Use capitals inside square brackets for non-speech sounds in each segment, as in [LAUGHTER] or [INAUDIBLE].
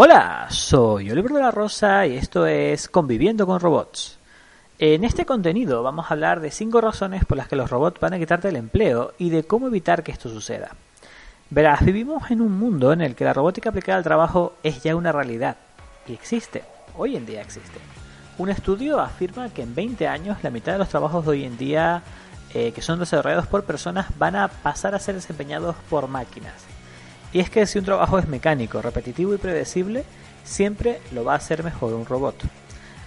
Hola, soy Oliver de la Rosa y esto es Conviviendo con Robots. En este contenido vamos a hablar de 5 razones por las que los robots van a quitarte el empleo y de cómo evitar que esto suceda. Verás, vivimos en un mundo en el que la robótica aplicada al trabajo es ya una realidad y existe, hoy en día existe. Un estudio afirma que en 20 años la mitad de los trabajos de hoy en día eh, que son desarrollados por personas van a pasar a ser desempeñados por máquinas. Y es que si un trabajo es mecánico, repetitivo y predecible, siempre lo va a hacer mejor un robot.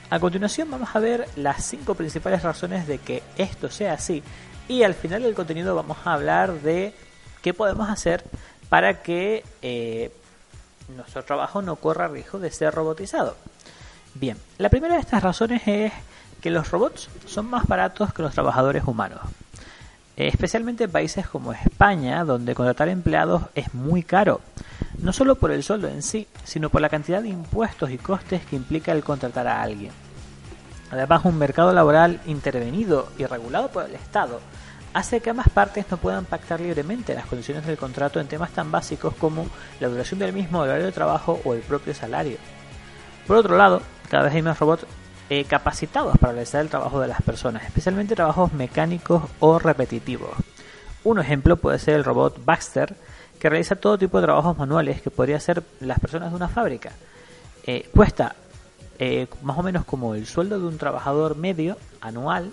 A continuación vamos a ver las cinco principales razones de que esto sea así y al final del contenido vamos a hablar de qué podemos hacer para que eh, nuestro trabajo no corra riesgo de ser robotizado. Bien, la primera de estas razones es que los robots son más baratos que los trabajadores humanos. Eh, especialmente en países como España, donde contratar empleados es muy caro, no solo por el sueldo en sí, sino por la cantidad de impuestos y costes que implica el contratar a alguien. Además, un mercado laboral intervenido y regulado por el Estado hace que ambas partes no puedan pactar libremente las condiciones del contrato en temas tan básicos como la duración del mismo horario de trabajo o el propio salario. Por otro lado, cada vez hay más robots eh, capacitados para realizar el trabajo de las personas, especialmente trabajos mecánicos o repetitivos. Un ejemplo puede ser el robot Baxter, que realiza todo tipo de trabajos manuales que podría hacer las personas de una fábrica. Eh, cuesta eh, más o menos como el sueldo de un trabajador medio anual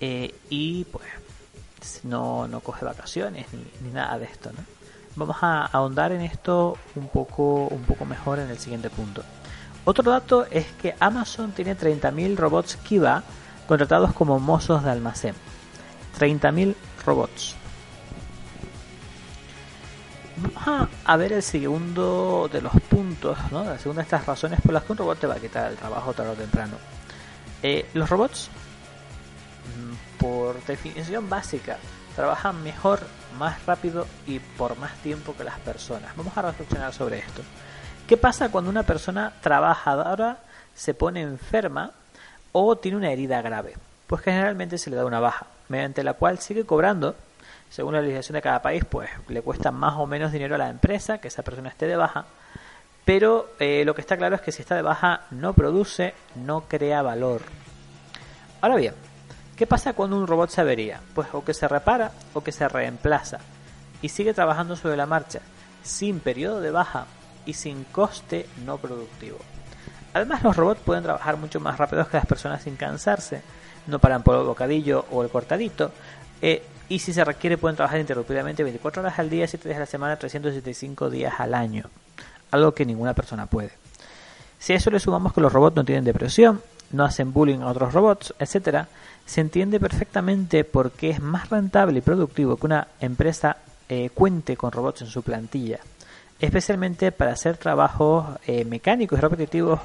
y pues no, no coge vacaciones ni, nada de esto. Vamos a ahondar en esto un poco, un poco mejor en el siguiente punto. Otro dato es que Amazon tiene 30.000 robots Kiva contratados como mozos de almacén. 30.000 robots. Vamos a, ver el segundo de los puntos, ¿no? la segunda de estas razones por las que un robot te va a quitar el trabajo tarde o temprano. Eh, los robots, mm, por definición básica, trabajan mejor, más rápido y por más tiempo que las personas. Vamos a reflexionar sobre esto. ¿Qué pasa cuando una persona trabajadora se pone enferma o tiene una herida grave? Pues generalmente se le da una baja, mediante la cual sigue cobrando. Según la legislación de cada país, pues le cuesta más o menos dinero a la empresa que esa persona esté de baja. Pero eh, lo que está claro es que si está de baja no produce, no crea valor. Ahora bien, ¿qué pasa cuando un robot se avería? Pues o que se repara o que se reemplaza y sigue trabajando sobre la marcha, sin periodo de baja y sin coste no productivo. Además los robots pueden trabajar mucho más rápido que las personas sin cansarse, no paran por el bocadillo o el cortadito, eh, y si se requiere pueden trabajar interrumpidamente 24 horas al día, 7 días a la semana, 365 días al año, algo que ninguna persona puede. Si a eso le sumamos que los robots no tienen depresión, no hacen bullying a otros robots, etc., se entiende perfectamente por qué es más rentable y productivo que una empresa eh, cuente con robots en su plantilla especialmente para hacer trabajos eh, mecánicos y repetitivos,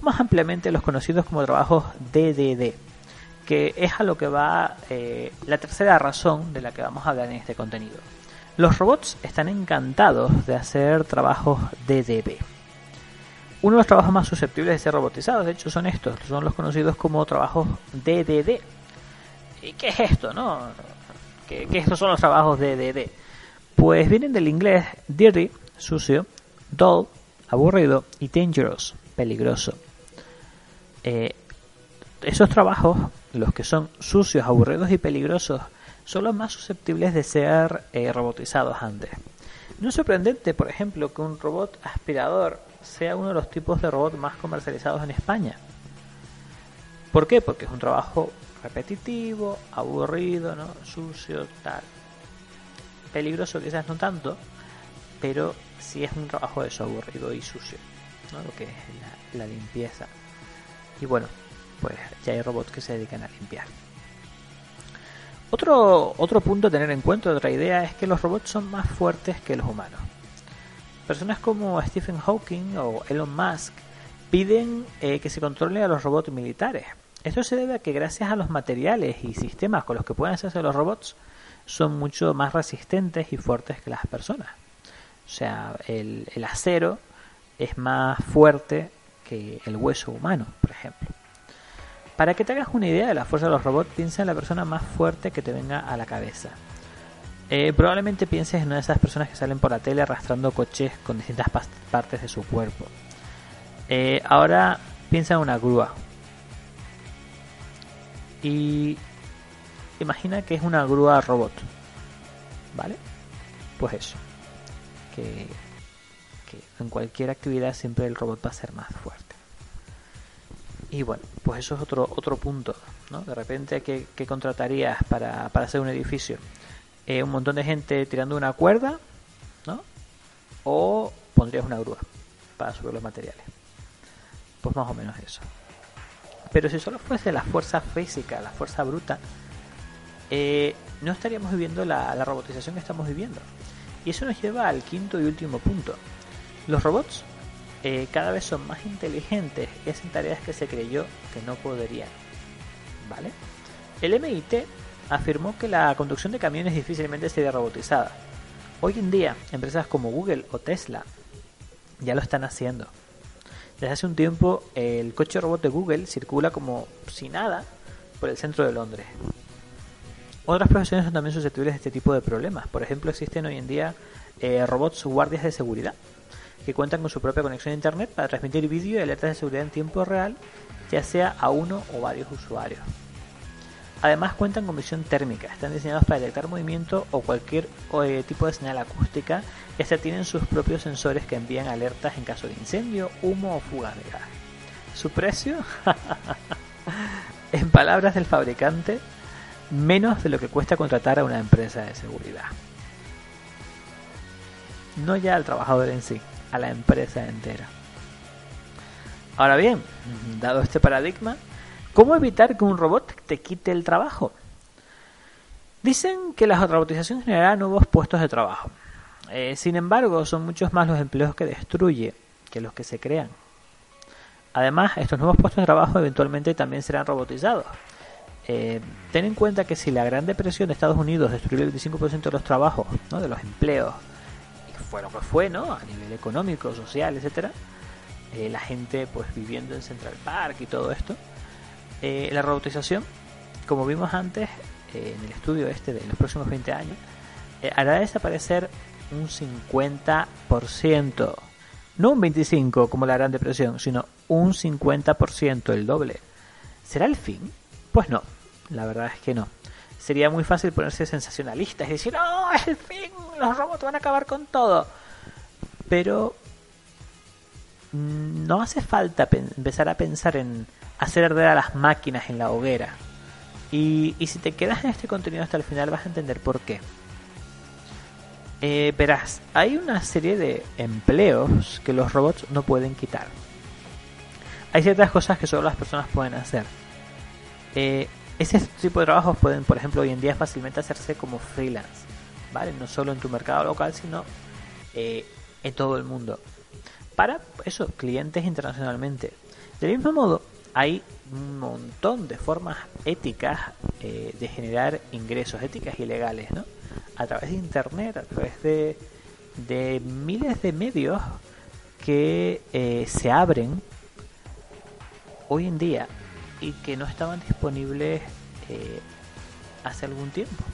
o más ampliamente los conocidos como trabajos DDD, que es a lo que va eh, la tercera razón de la que vamos a hablar en este contenido. Los robots están encantados de hacer trabajos DDD. Uno de los trabajos más susceptibles de ser robotizados, de hecho, son estos, son los conocidos como trabajos DDD. ¿Y qué es esto, no? ¿Qué, qué estos son los trabajos DDD? Pues vienen del inglés dirty, sucio, dull, aburrido y dangerous, peligroso. Eh, esos trabajos, los que son sucios, aburridos y peligrosos, son los más susceptibles de ser eh, robotizados antes. No es sorprendente, por ejemplo, que un robot aspirador sea uno de los tipos de robot más comercializados en España. ¿Por qué? Porque es un trabajo repetitivo, aburrido, ¿no? sucio, tal. Peligroso quizás no tanto, pero si es un trabajo eso aburrido y sucio, ¿no? lo que es la, limpieza. Y bueno, pues ya hay robots que se dedican a limpiar. Otro, otro punto a tener en cuenta, otra idea, es que los robots son más fuertes que los humanos. personas como Stephen Hawking o Elon Musk piden eh, que se controle a los robots militares. Esto se debe a que gracias a los materiales y sistemas con los que pueden hacerse los robots, son mucho más resistentes y fuertes que las personas. O sea, el, acero es más fuerte que el hueso humano, por ejemplo. Para que te hagas una idea de la fuerza de los robots, piensa en la persona más fuerte que te venga a la cabeza. Eh, probablemente pienses en una de esas personas que salen por la tele arrastrando coches con distintas partes de su cuerpo. Eh, ahora piensa en una grúa. Y imagina que es una grúa robot. ¿Vale? Pues eso. Que, en cualquier actividad siempre el robot va a ser más fuerte. Y bueno, pues eso es otro, otro punto. ¿no? De repente, ¿qué, contratarías para, para hacer un edificio? Eh, un montón de gente tirando una cuerda, ¿no? O pondrías una grúa para subir los materiales. Pues más o menos eso. Pero si solo fuese la fuerza física, la fuerza bruta, eh, no estaríamos viviendo la, robotización que estamos viviendo. Y eso nos lleva al quinto y último punto. Los robots eh, cada vez son más inteligentes y hacen tareas que se creyó que no podrían. ¿Vale? El MIT afirmó que la conducción de camiones difícilmente sería robotizada. Hoy en día, empresas como Google o Tesla ya lo están haciendo. Desde hace un tiempo, el coche robot de Google circula como si nada por el centro de Londres. Otras profesiones son también susceptibles de este tipo de problemas. Por ejemplo, existen hoy en día eh, robots guardias de seguridad que cuentan con su propia conexión a Internet para transmitir vídeo y alertas de seguridad en tiempo real, ya sea a uno o varios usuarios. Además cuentan con visión térmica, están diseñados para detectar movimiento o cualquier eh, tipo de señal acústica y hasta tienen sus propios sensores que envían alertas en caso de incendio, humo o fuga de gas. Su precio, [LAUGHS] en palabras del fabricante, menos de lo que cuesta contratar a una empresa de seguridad. No ya al trabajador en sí, a la empresa entera. Ahora bien, dado este paradigma, ¿Cómo evitar que un robot te quite el trabajo? Dicen que la robotización generará nuevos puestos de trabajo. Eh, sin embargo, son muchos más los empleos que destruye que los que se crean. Además, estos nuevos puestos de trabajo eventualmente también serán robotizados. Eh, ten en cuenta que si la Gran Depresión de Estados Unidos destruyó el 25% de los trabajos, ¿no? de los empleos, y fue lo que fue, ¿no? A nivel económico, social, etcétera, eh, la gente pues viviendo en Central Park y todo esto, eh, la robotización, como vimos antes en el estudio este de los próximos 20 años, hará desaparecer un 50%. No un 25% como la Gran Depresión, sino un 50%, el doble. ¿Será el fin? Pues no, la verdad es que no. Sería muy fácil ponerse sensacionalista y decir, ¡Oh, es el fin! Los robots van a acabar con todo. Pero no hace falta empezar a pensar en hacer arder a las máquinas en la hoguera. Y, si te quedas en este contenido hasta el final vas a entender por qué. Eh, verás, hay una serie de empleos que los robots no pueden quitar. Hay ciertas cosas que solo las personas pueden hacer. Eh, ese tipo de trabajos pueden, por ejemplo, hoy en día fácilmente hacerse como freelance, ¿vale? No solo en tu mercado local, sino eh, en todo el mundo. Para eso, clientes internacionalmente. Del mismo modo, hay un montón de formas éticas eh, de generar ingresos, éticas y legales, ¿no? A través de Internet, a través de, de miles de medios que eh, se abren hoy en día y que no estaban disponibles eh, hace algún tiempo.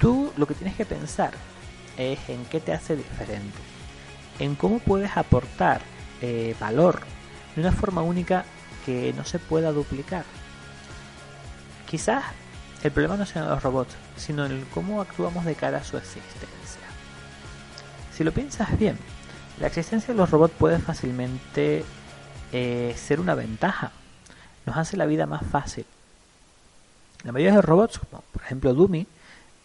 tú lo que tienes que pensar es en qué te hace diferente, en cómo puedes aportar eh, valor de una forma única que no se pueda duplicar. Quizás el problema no sean los robots, sino en cómo actuamos de cara a su existencia. Si lo piensas bien, la existencia de los robots puede fácilmente eh, ser una ventaja. Nos hace la vida más fácil. La mayoría de robots, como por ejemplo Dumi,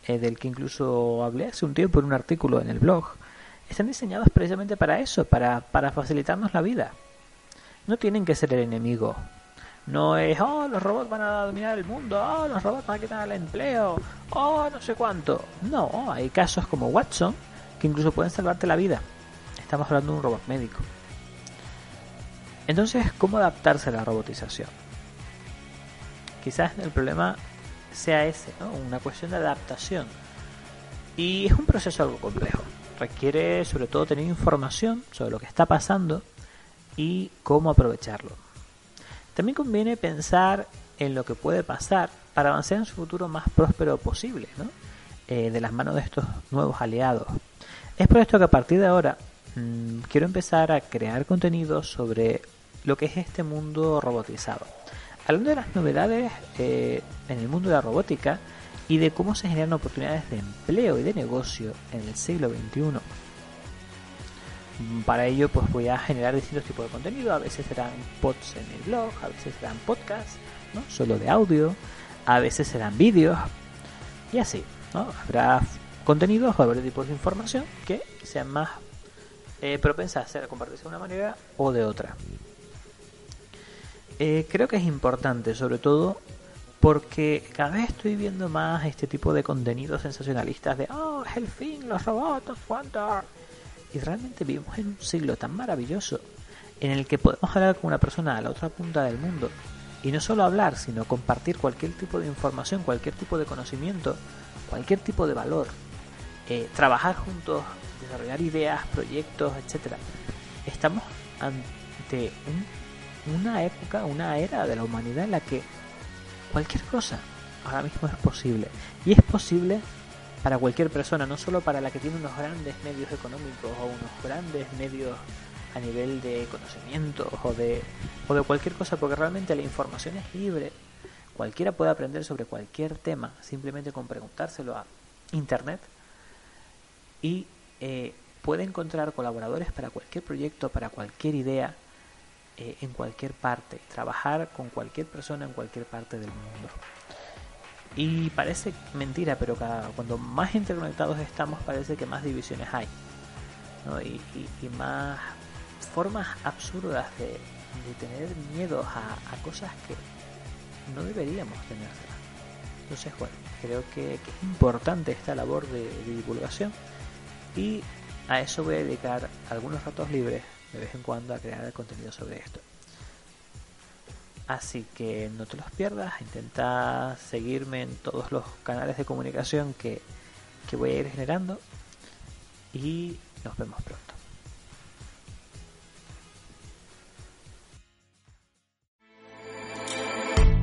eh, del que incluso hablé hace un tiempo en un artículo en el blog, están diseñados precisamente para eso, para, para facilitarnos la vida. No tienen que ser el enemigo. No es, oh, los robots van a dominar el mundo, oh, los robots van a quitar el empleo, oh, no sé cuánto. No, hay casos como Watson, que incluso pueden salvarte la vida. Estamos hablando de un robot médico. Entonces, ¿cómo adaptarse a la robotización? Quizás el problema sea ese, ¿no? una cuestión de adaptación. Y es un proceso algo complejo. Requiere sobre todo tener información sobre lo que está pasando y cómo aprovecharlo. También conviene pensar en lo que puede pasar para avanzar en su futuro más próspero posible, ¿no? Eh, de las manos de estos nuevos aliados. Es por esto que a partir de ahora mmm, quiero empezar a crear contenido sobre lo que es este mundo robotizado. Hablando de las novedades eh, en el mundo de la robótica y de cómo se generan oportunidades de empleo y de negocio en el siglo XXI. Para ello pues voy a generar distintos tipos de contenido, a veces serán pods en el blog, a veces serán podcasts, ¿no? solo de audio, a veces serán vídeos y así. ¿no? Habrá contenidos o habrá tipos de información que sean más eh, propensas a ser compartirse de una manera o de otra. Eh, creo que es importante, sobre todo porque cada vez estoy viendo más este tipo de contenidos sensacionalistas de oh, es el fin, los robots, cuánto. Y realmente vivimos en un siglo tan maravilloso en el que podemos hablar con una persona a la otra punta del mundo y no solo hablar, sino compartir cualquier tipo de información, cualquier tipo de conocimiento, cualquier tipo de valor, eh, trabajar juntos, desarrollar ideas, proyectos, etcétera. Estamos ante una época, una era de la humanidad en la que cualquier cosa ahora mismo es posible. Y es posible para cualquier persona, no solo para la que tiene unos grandes medios económicos o unos grandes medios a nivel de conocimiento o de, o de cualquier cosa, porque realmente la información es libre. Cualquiera puede aprender sobre cualquier tema simplemente con preguntárselo a Internet y eh, puede encontrar colaboradores para cualquier proyecto, para cualquier idea, eh, en cualquier parte, trabajar con cualquier persona en cualquier parte del mundo. Y parece mentira, pero cada, cuando más interconectados estamos, parece que más divisiones hay. Y, más formas absurdas de, tener miedo a, cosas que no deberíamos tener. Entonces, bueno, creo que, que, es importante esta labor de, de divulgación y a eso voy a dedicar algunos ratos libres de vez en cuando a crear contenido sobre esto. Así que no te los pierdas, intenta seguirme en todos los canales de comunicación que, que voy a ir generando y nos vemos pronto.